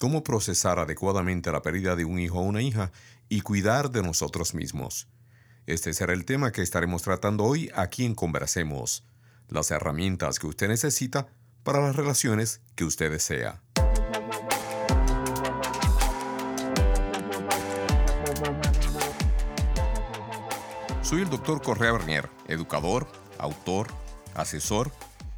cómo procesar adecuadamente la pérdida de un hijo o una hija y cuidar de nosotros mismos. Este será el tema que estaremos tratando hoy aquí en Conversemos, las herramientas que usted necesita para las relaciones que usted desea. Soy el doctor Correa Bernier, educador, autor, asesor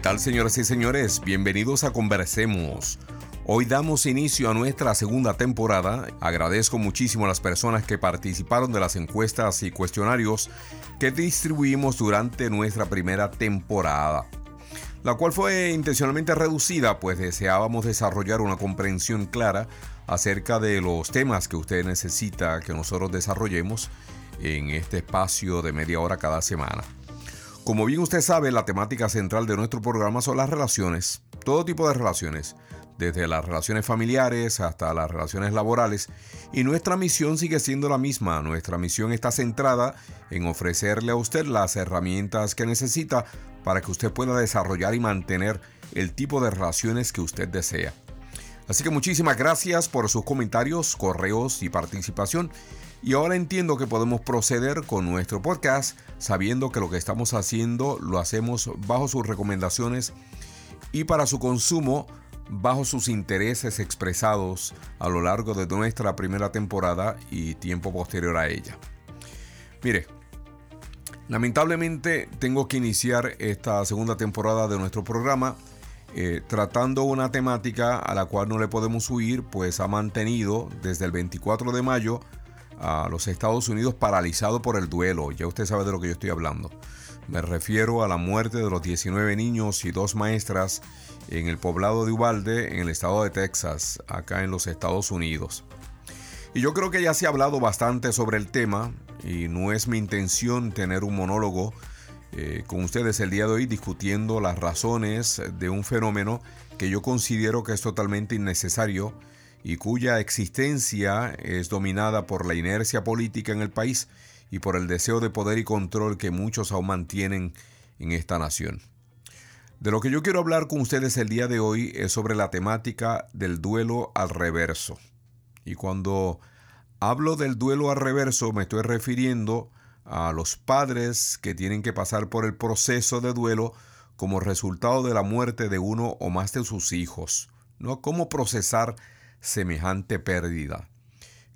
¿Qué tal señoras y señores? Bienvenidos a Conversemos. Hoy damos inicio a nuestra segunda temporada. Agradezco muchísimo a las personas que participaron de las encuestas y cuestionarios que distribuimos durante nuestra primera temporada, la cual fue intencionalmente reducida pues deseábamos desarrollar una comprensión clara acerca de los temas que usted necesita que nosotros desarrollemos en este espacio de media hora cada semana. Como bien usted sabe, la temática central de nuestro programa son las relaciones, todo tipo de relaciones, desde las relaciones familiares hasta las relaciones laborales, y nuestra misión sigue siendo la misma. Nuestra misión está centrada en ofrecerle a usted las herramientas que necesita para que usted pueda desarrollar y mantener el tipo de relaciones que usted desea. Así que muchísimas gracias por sus comentarios, correos y participación. Y ahora entiendo que podemos proceder con nuestro podcast sabiendo que lo que estamos haciendo lo hacemos bajo sus recomendaciones y para su consumo bajo sus intereses expresados a lo largo de nuestra primera temporada y tiempo posterior a ella. Mire, lamentablemente tengo que iniciar esta segunda temporada de nuestro programa eh, tratando una temática a la cual no le podemos huir, pues ha mantenido desde el 24 de mayo a los Estados Unidos paralizado por el duelo. Ya usted sabe de lo que yo estoy hablando. Me refiero a la muerte de los 19 niños y dos maestras en el poblado de Ubalde, en el estado de Texas, acá en los Estados Unidos. Y yo creo que ya se ha hablado bastante sobre el tema y no es mi intención tener un monólogo eh, con ustedes el día de hoy discutiendo las razones de un fenómeno que yo considero que es totalmente innecesario y cuya existencia es dominada por la inercia política en el país y por el deseo de poder y control que muchos aún mantienen en esta nación. De lo que yo quiero hablar con ustedes el día de hoy es sobre la temática del duelo al reverso. Y cuando hablo del duelo al reverso me estoy refiriendo a los padres que tienen que pasar por el proceso de duelo como resultado de la muerte de uno o más de sus hijos. ¿no? ¿Cómo procesar semejante pérdida,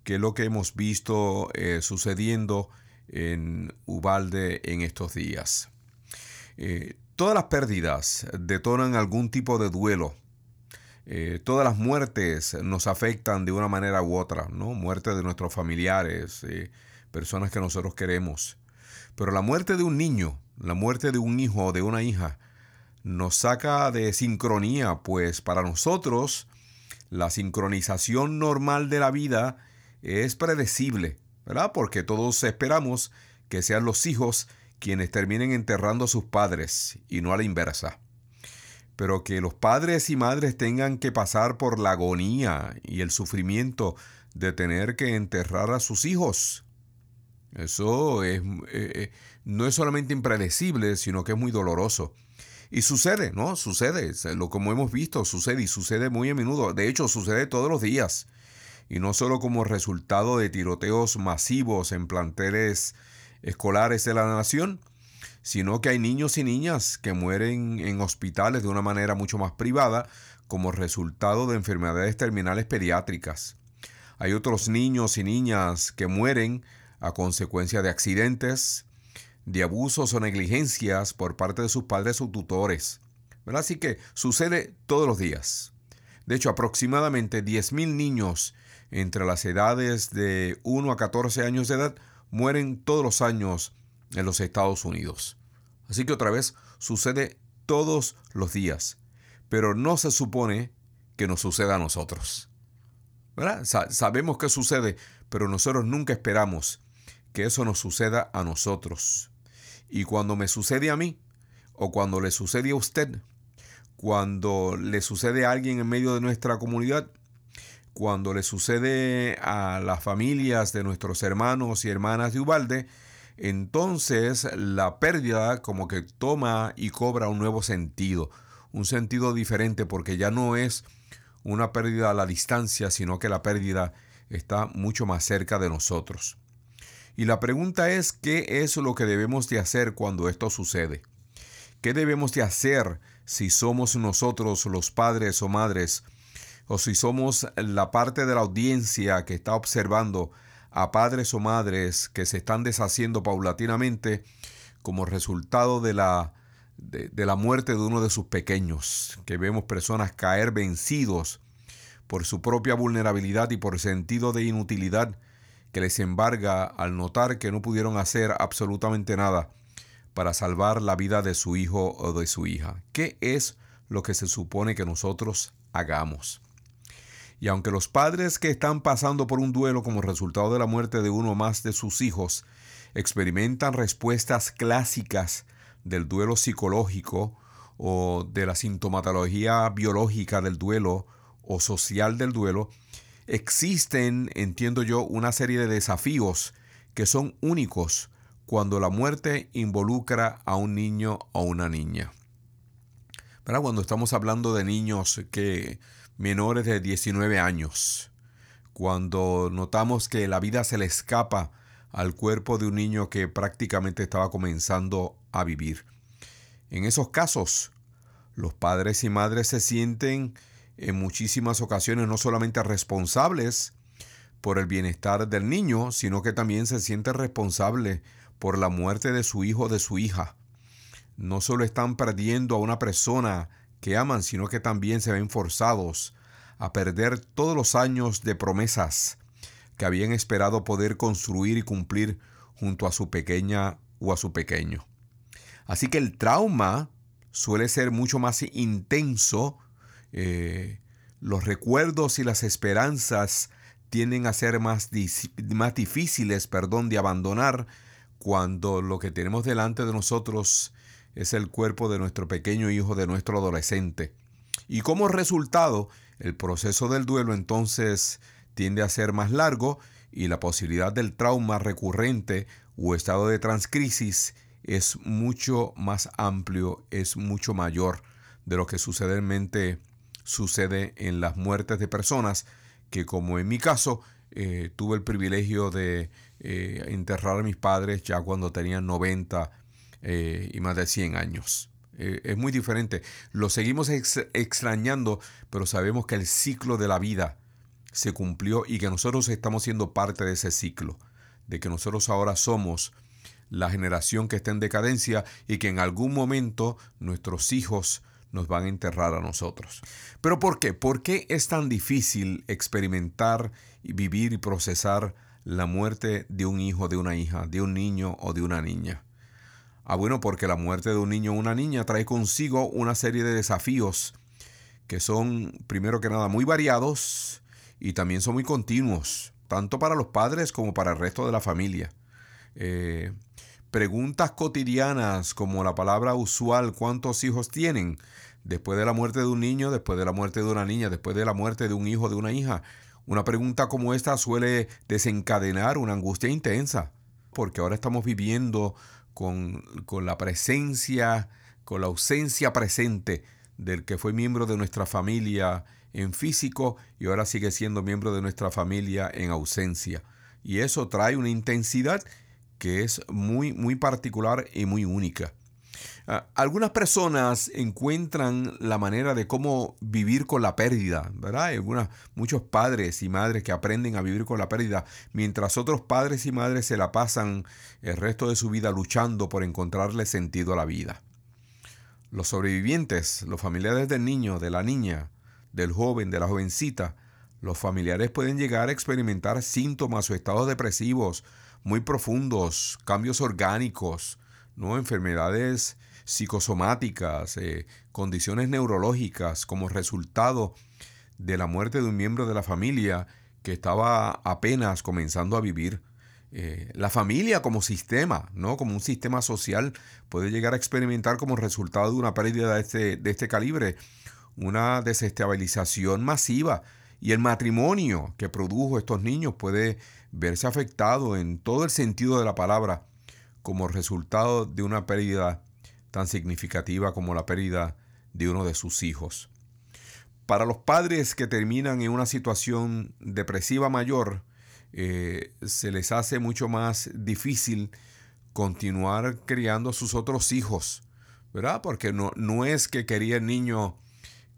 que es lo que hemos visto eh, sucediendo en Ubalde en estos días. Eh, todas las pérdidas detonan algún tipo de duelo. Eh, todas las muertes nos afectan de una manera u otra, ¿no? Muerte de nuestros familiares, personas que nosotros queremos. Pero la muerte de un niño, la muerte de un hijo o de una hija, nos saca de sincronía, pues para nosotros la sincronización normal de la vida es predecible, ¿verdad? Porque todos esperamos que sean los hijos quienes terminen enterrando a sus padres y no a la inversa. Pero que los padres y madres tengan que pasar por la agonía y el sufrimiento de tener que enterrar a sus hijos. Eso es, eh, eh, no es solamente impredecible, sino que es muy doloroso. Y sucede, ¿no? Sucede, lo como hemos visto, sucede y sucede muy a menudo. De hecho, sucede todos los días. y no solo como resultado de tiroteos masivos en planteles escolares de la nación, sino que hay niños y niñas que mueren en hospitales de una manera mucho más privada como resultado de enfermedades terminales pediátricas. Hay otros niños y niñas que mueren a consecuencia de accidentes, de abusos o negligencias por parte de sus padres o tutores. Así que sucede todos los días. De hecho, aproximadamente 10.000 niños entre las edades de 1 a 14 años de edad mueren todos los años en los Estados Unidos. Así que otra vez sucede todos los días, pero no se supone que nos suceda a nosotros. sabemos que sucede, pero nosotros nunca esperamos que eso nos suceda a nosotros. Y cuando me sucede a mí, o cuando le sucede a usted, cuando le sucede a alguien en medio de nuestra comunidad, cuando le sucede a las familias de nuestros hermanos y hermanas de Ubalde, entonces la pérdida como que toma y cobra un nuevo sentido, un sentido diferente porque ya no es una pérdida a la distancia, sino que la pérdida está mucho más cerca de nosotros. Y la pregunta es, ¿qué es lo que debemos de hacer cuando esto sucede? ¿Qué debemos de hacer si somos nosotros los padres o madres o si somos la parte de la audiencia que está observando a padres o madres que se están deshaciendo paulatinamente como resultado de la, de, la muerte de uno de sus pequeños, que vemos personas caer vencidos por su propia vulnerabilidad y por sentido de inutilidad que les embarga al notar que no pudieron hacer absolutamente nada para salvar la vida de su hijo o de su hija. ¿Qué es lo que se supone que nosotros hagamos? Y aunque los padres que están pasando por un duelo como resultado de la muerte de uno o más de sus hijos experimentan respuestas clásicas del duelo psicológico o de la sintomatología biológica del duelo o social del duelo, existen, entiendo yo, una serie de desafíos que son únicos cuando la muerte involucra a un niño o una niña. Pero Cuando estamos hablando de niños que menores de 19 años, cuando notamos que la vida se le escapa al cuerpo de un niño que prácticamente estaba comenzando a vivir. En esos casos, los padres y madres se sienten en muchísimas ocasiones no solamente responsables por el bienestar del niño, sino que también se sienten responsables por la muerte de su hijo o de su hija. No solo están perdiendo a una persona que aman, sino que también se ven forzados a perder todos los años de promesas que habían esperado poder construir y cumplir junto a su pequeña o a su pequeño. Así que el trauma suele ser mucho más intenso, eh, los recuerdos y las esperanzas tienden a ser más, más difíciles perdón, de abandonar cuando lo que tenemos delante de nosotros es el cuerpo de nuestro pequeño hijo, de nuestro adolescente. Y como resultado, el proceso del duelo entonces tiende a ser más largo y la posibilidad del trauma recurrente o estado de transcrisis es mucho más amplio, es mucho mayor de lo que sucedermente sucede en las muertes de personas que como en mi caso eh, tuve el privilegio de eh, enterrar a mis padres ya cuando tenían 90 eh, y más de 100 años. Es muy diferente. Lo seguimos extrañando, pero sabemos que el ciclo de la vida se cumplió y que nosotros estamos siendo parte de ese ciclo, de que nosotros ahora somos la generación que está en decadencia y que en algún momento nuestros hijos nos van a enterrar a nosotros. Pero ¿por qué? ¿Por qué es tan difícil experimentar vivir y procesar la muerte de un hijo, de una hija, de un niño o de una niña? Ah, bueno, porque la muerte de un niño o una niña trae consigo una serie de desafíos que son, primero que nada, muy variados y también son muy continuos, tanto para los padres como para el resto de la familia. Eh, preguntas cotidianas como la palabra usual, ¿cuántos hijos tienen? Después de la muerte de un niño, después de la muerte de una niña, después de la muerte de un hijo, de una hija. Una pregunta como esta suele desencadenar una angustia intensa, porque ahora estamos viviendo con, la presencia, con la ausencia presente del que fue miembro de nuestra familia en físico y ahora sigue siendo miembro de nuestra familia en ausencia. Y eso trae una intensidad que es muy, muy particular y muy única. Ah, algunas personas encuentran la manera de cómo vivir con la pérdida, ¿verdad? Hay muchos padres y madres que aprenden a vivir con la pérdida, mientras otros padres y madres se la pasan el resto de su vida luchando por encontrarle sentido a la vida. Los sobrevivientes, los familiares del niño, de la niña, del joven, de la jovencita, los familiares pueden llegar a experimentar síntomas o estados depresivos muy profundos, cambios orgánicos, ¿no? enfermedades psicosomáticas, eh, condiciones neurológicas como resultado de la muerte de un miembro de la familia que estaba apenas comenzando a vivir. Eh, la familia como sistema, ¿no? como un sistema social, puede llegar a experimentar como resultado de una pérdida de este, de este calibre una desestabilización masiva y el matrimonio que produjo estos niños puede verse afectado en todo el sentido de la palabra como resultado de una pérdida tan significativa como la pérdida de uno de sus hijos. Para los padres que terminan en una situación depresiva mayor, eh, se les hace mucho más difícil continuar criando a sus otros hijos, ¿verdad? Porque no, no es que quería el niño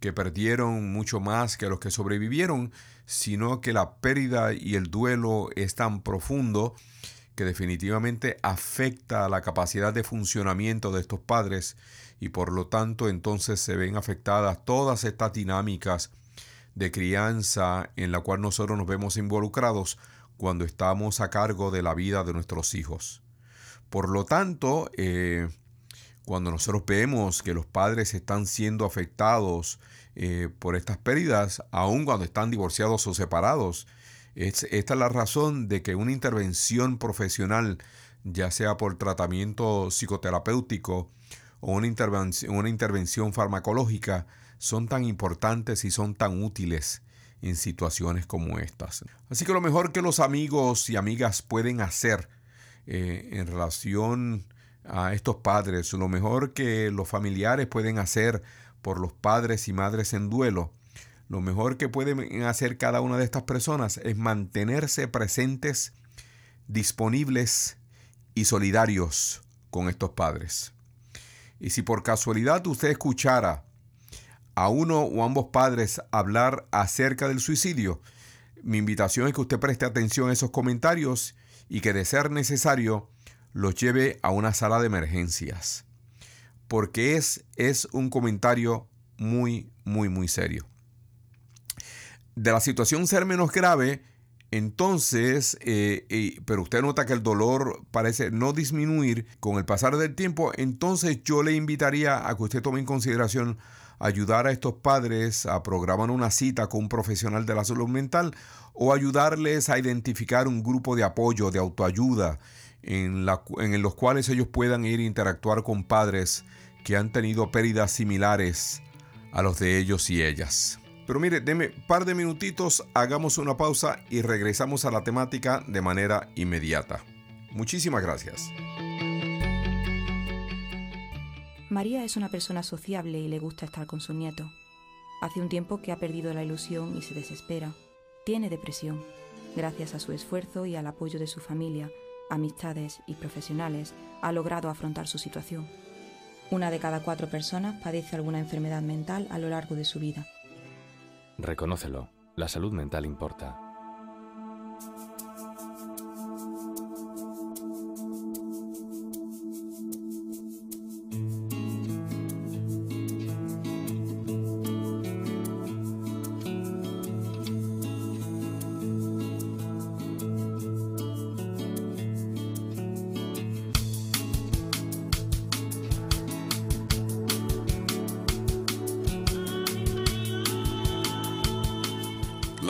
que perdieron mucho más que los que sobrevivieron, sino que la pérdida y el duelo es tan profundo que definitivamente afecta a la capacidad de funcionamiento de estos padres y por lo tanto entonces se ven afectadas todas estas dinámicas de crianza en la cual nosotros nos vemos involucrados cuando estamos a cargo de la vida de nuestros hijos. Por lo tanto, eh, cuando nosotros vemos que los padres están siendo afectados eh, por estas pérdidas, aun cuando están divorciados o separados, esta es la razón de que una intervención profesional, ya sea por tratamiento psicoterapéutico o una intervención, una intervención farmacológica, son tan importantes y son tan útiles en situaciones como estas. Así que lo mejor que los amigos y amigas pueden hacer eh, en relación a estos padres, lo mejor que los familiares pueden hacer por los padres y madres en duelo, lo mejor que pueden hacer cada una de estas personas es mantenerse presentes, disponibles y solidarios con estos padres. Y si por casualidad usted escuchara a uno o ambos padres hablar acerca del suicidio, mi invitación es que usted preste atención a esos comentarios y que de ser necesario los lleve a una sala de emergencias. Porque es, es un comentario muy, muy, muy serio de la situación ser menos grave, entonces, eh, pero usted nota que el dolor parece no disminuir con el pasar del tiempo, entonces yo le invitaría a que usted tome en consideración ayudar a estos padres a programar una cita con un profesional de la salud mental o ayudarles a identificar un grupo de apoyo, de autoayuda, en, los cuales ellos puedan ir a interactuar con padres que han tenido pérdidas similares a los de ellos y ellas. Pero mire, deme par de minutitos, hagamos una pausa y regresamos a la temática de manera inmediata. Muchísimas gracias. María es una persona sociable y le gusta estar con su nieto. Hace un tiempo que ha perdido la ilusión y se desespera. Tiene depresión. Gracias a su esfuerzo y al apoyo de su familia, amistades y profesionales, ha logrado afrontar su situación. Una de cada cuatro personas padece alguna enfermedad mental a lo largo de su vida Reconócelo, la salud mental importa.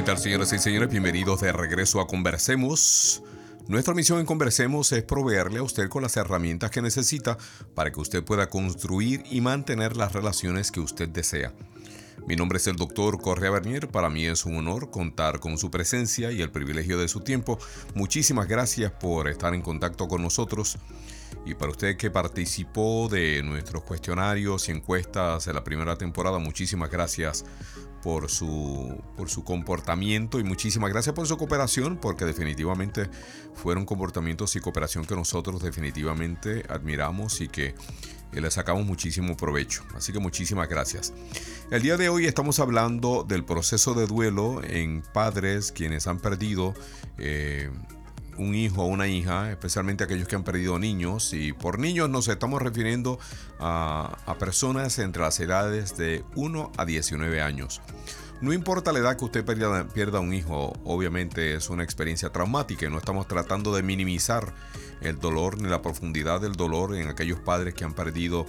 ¿Qué tal, señoras y señores? Bienvenidos de regreso a Conversemos. Nuestra misión en Conversemos es proveerle a usted con las herramientas que necesita para que usted pueda construir y mantener las relaciones que usted desea. Mi nombre es el doctor Correa Bernier. Para mí es un honor contar con su presencia y el privilegio de su tiempo. Muchísimas gracias por estar en contacto con nosotros. Y para usted que participó de nuestros cuestionarios y encuestas de la primera temporada, muchísimas gracias por su, por su comportamiento y muchísimas gracias por su cooperación, porque definitivamente fueron comportamientos y cooperación que nosotros definitivamente admiramos y que le sacamos muchísimo provecho. Así que muchísimas gracias. El día de hoy estamos hablando del proceso de duelo en padres quienes han perdido eh, un hijo o una hija, especialmente aquellos que han perdido niños. Y por niños nos estamos refiriendo a, personas entre las edades de 1 a 19 años. No importa la edad que usted pierda, pierda, un hijo, obviamente es una experiencia traumática y no estamos tratando de minimizar el dolor ni la profundidad del dolor en aquellos padres que han perdido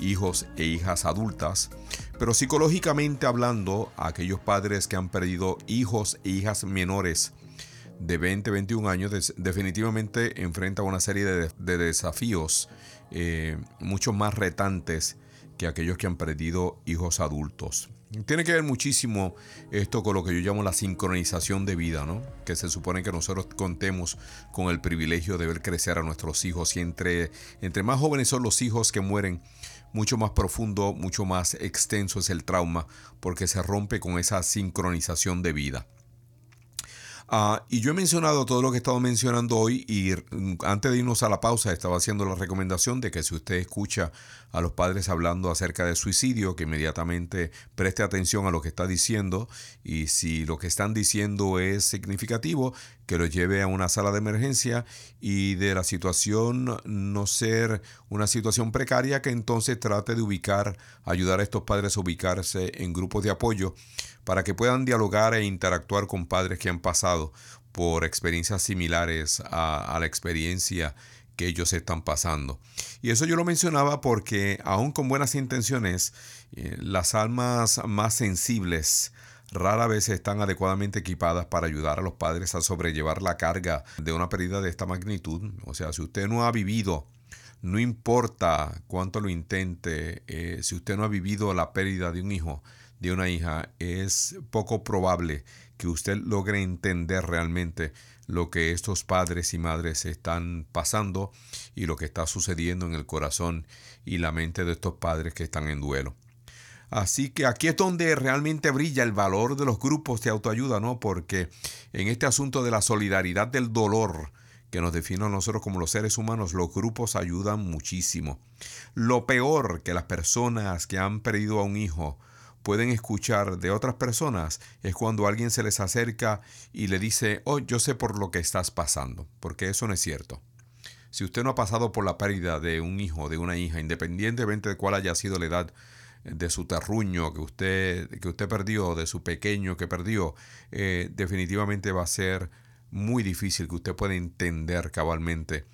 hijos e hijas adultas, pero psicológicamente hablando, aquellos padres que han perdido hijos e hijas menores de 20, 21 años definitivamente enfrenta una serie de, desafíos eh, mucho más retantes que aquellos que han perdido hijos adultos. Tiene que ver muchísimo esto con lo que yo llamo la sincronización de vida, ¿no? Que se supone que nosotros contemos con el privilegio de ver crecer a nuestros hijos y entre, entre más jóvenes son los hijos que mueren, mucho más profundo, mucho más extenso es el trauma porque se rompe con esa sincronización de vida. Ah, y yo he mencionado todo lo que he estado mencionando hoy y mm, antes de irnos a la pausa estaba haciendo la recomendación de que si usted escucha a los padres hablando acerca de suicidio, que inmediatamente preste atención a lo que está diciendo y si lo que están diciendo es significativo, que lo lleve a una sala de emergencia y de la situación no ser una situación precaria, que entonces trate de ubicar, ayudar a estos padres a ubicarse en grupos de apoyo para que puedan dialogar e interactuar con padres que han pasado por experiencias similares a, la experiencia que ellos están pasando. Y eso yo lo mencionaba porque aún con buenas intenciones, eh, las almas más sensibles rara vez están adecuadamente equipadas para ayudar a los padres a sobrellevar la carga de una pérdida de esta magnitud. O sea, si usted no ha vivido, no importa cuánto lo intente, eh, si usted no ha vivido la pérdida de un hijo, de una hija, es poco probable que usted logre entender realmente lo que estos padres y madres están pasando y lo que está sucediendo en el corazón y la mente de estos padres que están en duelo. Así que aquí es donde realmente brilla el valor de los grupos de autoayuda, ¿no? Porque en este asunto de la solidaridad del dolor que nos define a nosotros como los seres humanos, los grupos ayudan muchísimo. Lo peor que las personas que han perdido a un hijo pueden escuchar de otras personas es cuando alguien se les acerca y le dice, oh, yo sé por lo que estás pasando, porque eso no es cierto. Si usted no ha pasado por la pérdida de un hijo, de una hija, independientemente de cuál haya sido la edad de su terruño que usted, que usted perdió, de su pequeño que perdió, eh, definitivamente va a ser muy difícil que usted pueda entender cabalmente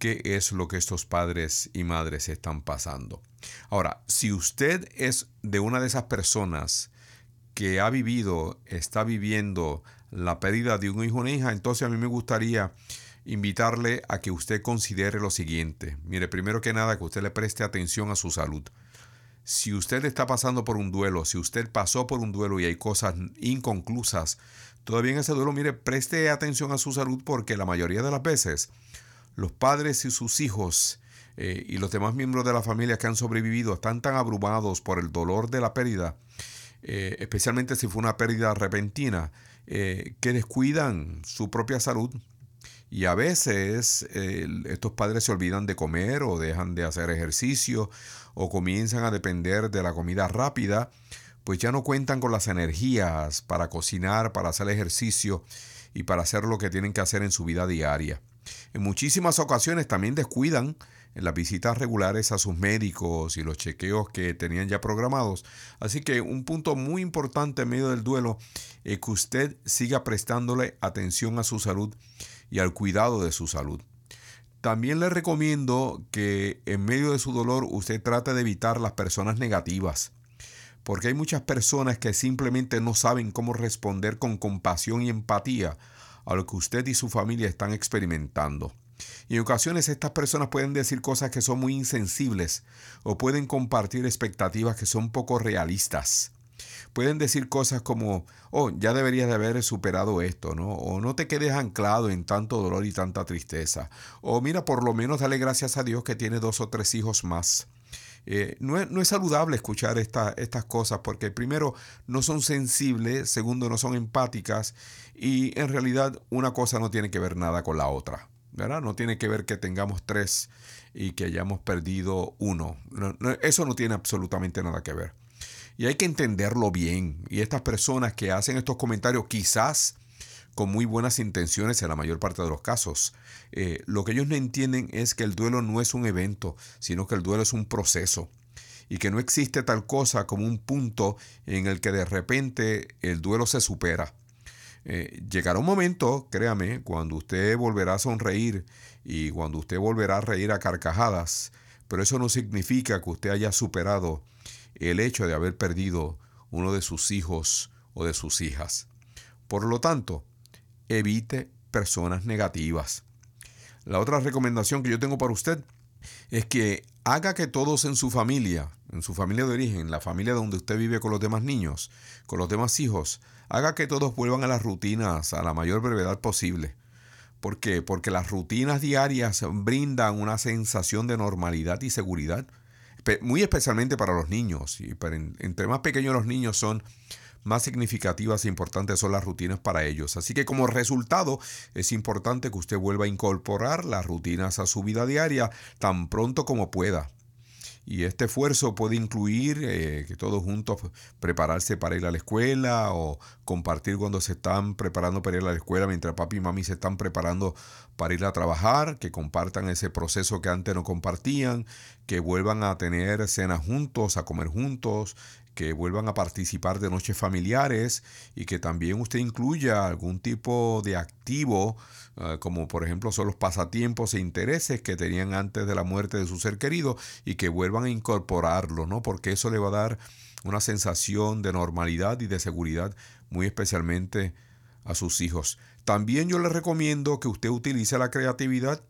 qué es lo que estos padres y madres están pasando. Ahora, si usted es de una de esas personas que ha vivido, está viviendo la pérdida de un hijo o una hija, entonces a mí me gustaría invitarle a que usted considere lo siguiente. Mire, primero que nada, que usted le preste atención a su salud. Si usted está pasando por un duelo, si usted pasó por un duelo y hay cosas inconclusas, todavía en ese duelo, mire, preste atención a su salud porque la mayoría de las veces los padres y sus hijos eh, y los demás miembros de la familia que han sobrevivido están tan abrumados por el dolor de la pérdida, eh, especialmente si fue una pérdida repentina, eh, que descuidan su propia salud. Y a veces estos padres se olvidan de comer o dejan de hacer ejercicio o comienzan a depender de la comida rápida, pues ya no cuentan con las energías para cocinar, para hacer ejercicio y para hacer lo que tienen que hacer en su vida diaria. En muchísimas ocasiones también descuidan en las visitas regulares a sus médicos y los chequeos que tenían ya programados. Así que un punto muy importante en medio del duelo es que usted siga prestándole atención a su salud y al cuidado de su salud. También le recomiendo que en medio de su dolor usted trate de evitar las personas negativas. porque hay muchas personas que simplemente no saben cómo responder con compasión y empatía a lo que usted y su familia están experimentando. Y en ocasiones estas personas pueden decir cosas que son muy insensibles o pueden compartir expectativas que son poco realistas. Pueden decir cosas como, oh, ya deberías de haber superado esto, ¿no? O no te quedes anclado en tanto dolor y tanta tristeza. O mira, por lo menos dale gracias a Dios que tiene dos o tres hijos más. Eh, no, es, saludable escuchar estas cosas porque primero no son sensibles, segundo no son empáticas y en realidad una cosa no tiene que ver nada con la otra. ¿verdad? No tiene que ver que tengamos tres y que hayamos perdido uno. eso no tiene absolutamente nada que ver. Y hay que entenderlo bien. Y estas personas que hacen estos comentarios quizás con muy buenas intenciones en la mayor parte de los casos. Eh, lo que ellos no entienden es que el duelo no es un evento, sino que el duelo es un proceso y que no existe tal cosa como un punto en el que de repente el duelo se supera. Eh, llegará un momento, créame, cuando usted volverá a sonreír y cuando usted volverá a reír a carcajadas, pero eso no significa que usted haya superado el hecho de haber perdido uno de sus hijos o de sus hijas. Por lo tanto, evite personas negativas. La otra recomendación que yo tengo para usted es que haga que todos en su familia, en su familia de origen, la familia donde usted vive con los demás niños, con los demás hijos, haga que todos vuelvan a las rutinas a la mayor brevedad posible. ¿Por qué? Porque las rutinas diarias brindan una sensación de normalidad y seguridad, muy especialmente para los niños. Y entre más pequeños los niños son, más significativas e importantes son las rutinas para ellos. Así que como resultado es importante que usted vuelva a incorporar las rutinas a su vida diaria tan pronto como pueda. Y este esfuerzo puede incluir eh, que todos juntos prepararse para ir a la escuela o compartir cuando se están preparando para ir a la escuela mientras papi y mami se están preparando para ir a trabajar, que compartan ese proceso que antes no compartían, que vuelvan a tener cenas juntos, a comer juntos, que vuelvan a participar de noches familiares y que también usted incluya algún tipo de activo, eh, como por ejemplo son los pasatiempos e intereses que tenían antes de la muerte de su ser querido y que vuelvan a incorporarlo, ¿no? Porque eso le va a dar una sensación de normalidad y de seguridad, muy especialmente a sus hijos. También yo le recomiendo que usted utilice la creatividad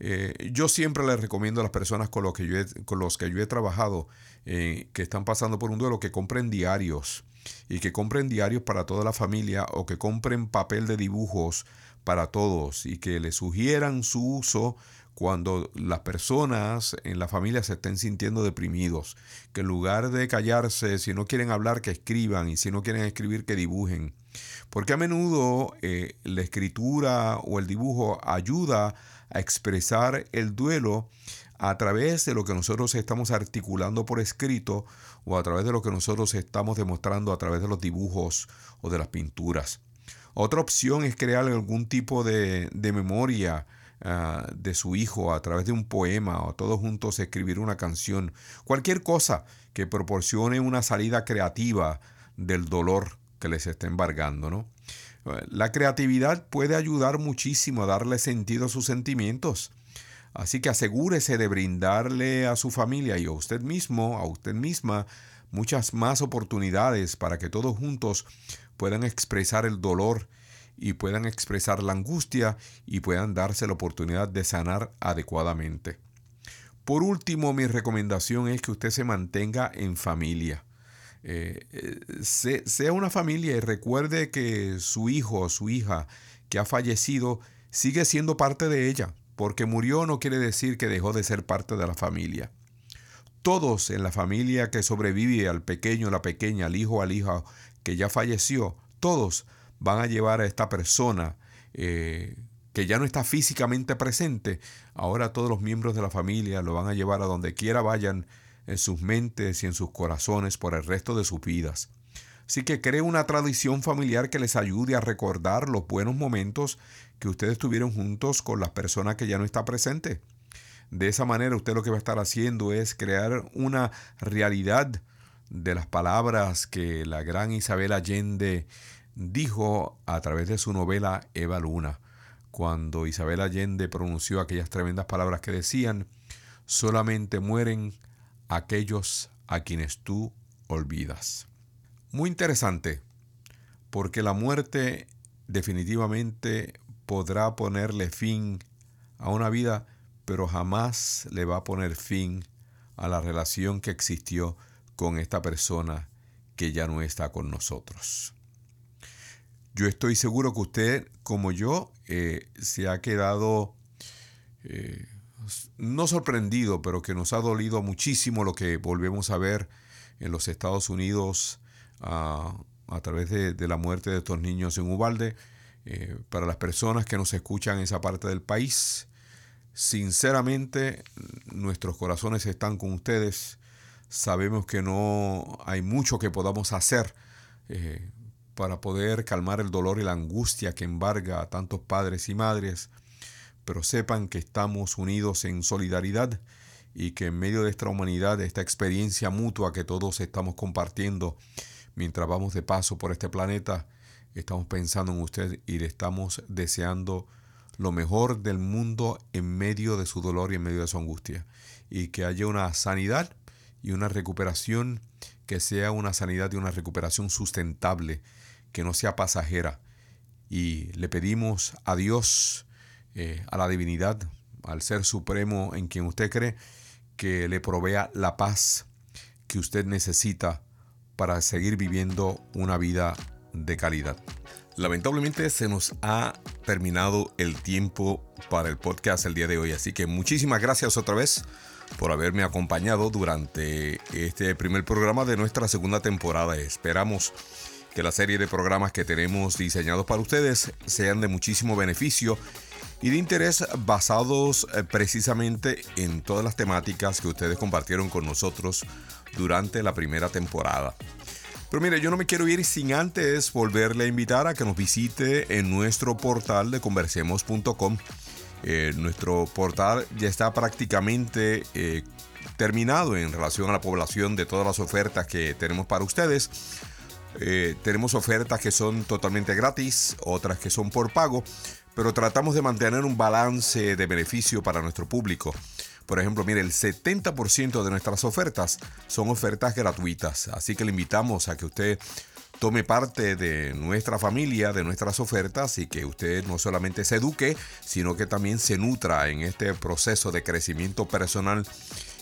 eh, yo siempre les recomiendo a las personas con, los que yo he, con los que yo he trabajado eh, que están pasando por un duelo que compren diarios y que compren diarios para toda la familia o que compren papel de dibujos para todos y que le sugieran su uso cuando las personas en la familia se estén sintiendo deprimidos, que en lugar de callarse, si no quieren hablar, que escriban y si no quieren escribir, que dibujen. Porque a menudo eh, la escritura o el dibujo ayuda a expresar el duelo a través de lo que nosotros estamos articulando por escrito o a través de lo que nosotros estamos demostrando a través de los dibujos o de las pinturas. Otra opción es crear algún tipo de, memoria ah, de su hijo a través de un poema o todos juntos escribir una canción. Cualquier cosa que proporcione una salida creativa del dolor que les está embargando, ¿no? La creatividad puede ayudar muchísimo a darle sentido a sus sentimientos. Así que asegúrese de brindarle a su familia y a usted mismo, a usted misma, muchas más oportunidades para que todos juntos puedan expresar el dolor y puedan expresar la angustia y puedan darse la oportunidad de sanar adecuadamente. Por último, mi recomendación es que usted se mantenga en familia. Eh, eh, sea una familia y recuerde que su hijo o su hija que ha fallecido sigue siendo parte de ella, porque murió no quiere decir que dejó de ser parte de la familia. Todos en la familia que sobrevive al pequeño, la pequeña, al hijo, al hijo que ya falleció, todos van a llevar a esta persona eh, que ya no está físicamente presente, ahora todos los miembros de la familia lo van a llevar a donde quiera vayan en sus mentes y en sus corazones por el resto de sus vidas. Así que cree una tradición familiar que les ayude a recordar los buenos momentos que ustedes tuvieron juntos con las personas que ya no está presente. De esa manera usted lo que va a estar haciendo es crear una realidad de las palabras que la gran Isabel Allende dijo a través de su novela Eva Luna, cuando Isabel Allende pronunció aquellas tremendas palabras que decían, solamente mueren aquellos a quienes tú olvidas. Muy interesante, porque la muerte definitivamente podrá ponerle fin a una vida, pero jamás le va a poner fin a la relación que existió con esta persona que ya no está con nosotros. Yo estoy seguro que usted, como yo, eh, se ha quedado eh, no sorprendido, pero que nos ha dolido muchísimo lo que volvemos a ver en los Estados Unidos a través de, la muerte de estos niños en Ubalde. Eh, para las personas que nos escuchan en esa parte del país, sinceramente nuestros corazones están con ustedes. Sabemos que no hay mucho que podamos hacer para poder calmar el dolor y la angustia que embarga a tantos padres y madres, pero sepan que estamos unidos en solidaridad y que en medio de esta humanidad, de esta experiencia mutua que todos estamos compartiendo mientras vamos de paso por este planeta, estamos pensando en usted y le estamos deseando lo mejor del mundo en medio de su dolor y en medio de su angustia. Y que haya una sanidad y una recuperación que sea una sanidad y una recuperación sustentable que no sea pasajera. Y le pedimos a Dios, eh, a la divinidad, al Ser Supremo en quien usted cree, que le provea la paz que usted necesita para seguir viviendo una vida de calidad. Lamentablemente se nos ha terminado el tiempo para el podcast el día de hoy, así que muchísimas gracias otra vez por haberme acompañado durante este primer programa de nuestra segunda temporada. Esperamos que la serie de programas que tenemos diseñados para ustedes sean de muchísimo beneficio y de interés basados eh, precisamente en todas las temáticas que ustedes compartieron con nosotros durante la primera temporada. Pero mire, yo no me quiero ir sin antes volverle a invitar a que nos visite en nuestro portal de conversemos.com. Eh, nuestro portal ya está prácticamente eh, terminado en relación a la población de todas las ofertas que tenemos para ustedes. Tenemos ofertas que son totalmente gratis, otras que son por pago, pero tratamos de mantener un balance de beneficio para nuestro público. Por ejemplo, mire, el 70% de nuestras ofertas son ofertas gratuitas, así que le invitamos a que usted tome parte de nuestra familia, de nuestras ofertas y que usted no solamente se eduque, sino que también se nutra en este proceso de crecimiento personal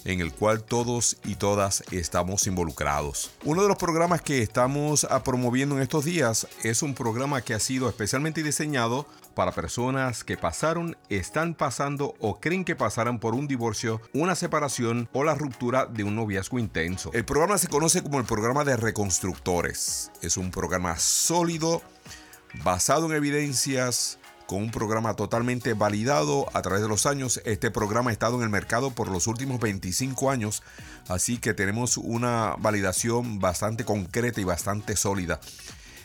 en el cual todos y todas estamos involucrados. Uno de los programas que estamos ah, promoviendo en estos días es un programa que ha sido especialmente diseñado para personas que pasaron, están pasando o creen que pasarán por un divorcio, una separación o la ruptura de un noviazgo intenso. El programa se conoce como el programa de reconstructores. Es un programa sólido, basado en evidencias, con un programa totalmente validado a través de los años. Este programa ha estado en el mercado por los últimos 25 años, así que tenemos una validación bastante concreta y bastante sólida.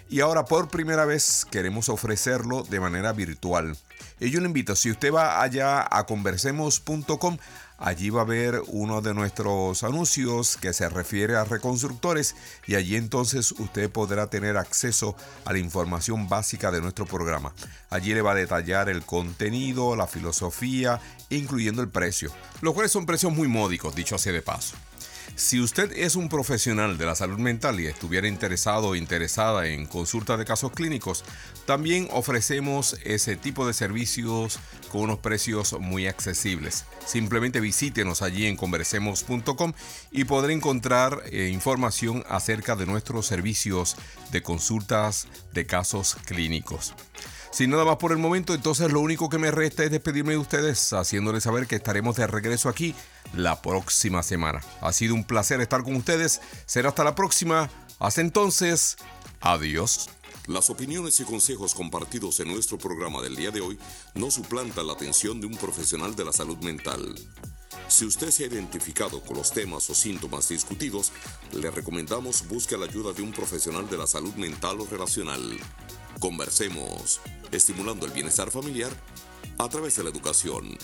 Y ahora por primera vez queremos ofrecerlo de manera virtual. Y yo le invito, si usted va allá a conversemos.com, Allí va a haber uno de nuestros anuncios que se refiere a reconstructores y allí entonces usted podrá tener acceso a la información básica de nuestro programa. Allí le va a detallar el contenido, la filosofía, incluyendo el precio, los cuales son precios muy módicos, dicho así de paso. Si usted es un profesional de la salud mental y estuviera interesado o interesada en consulta de casos clínicos, también ofrecemos ese tipo de servicios con unos precios muy accesibles. Simplemente visítenos allí en conversemos.com y podrá encontrar eh, información acerca de nuestros servicios de consultas de casos clínicos. Sin nada más por el momento, entonces lo único que me resta es despedirme de ustedes, haciéndoles saber que estaremos de regreso aquí la próxima semana. Ha sido un placer estar con ustedes. Será hasta la próxima. Hasta entonces, adiós. Las opiniones y consejos compartidos en nuestro programa del día de hoy no suplantan la atención de un profesional de la salud mental. Si usted se ha identificado con los temas o síntomas discutidos, le recomendamos busque la ayuda de un profesional de la salud mental o relacional. Conversemos, estimulando el bienestar familiar a través de la educación.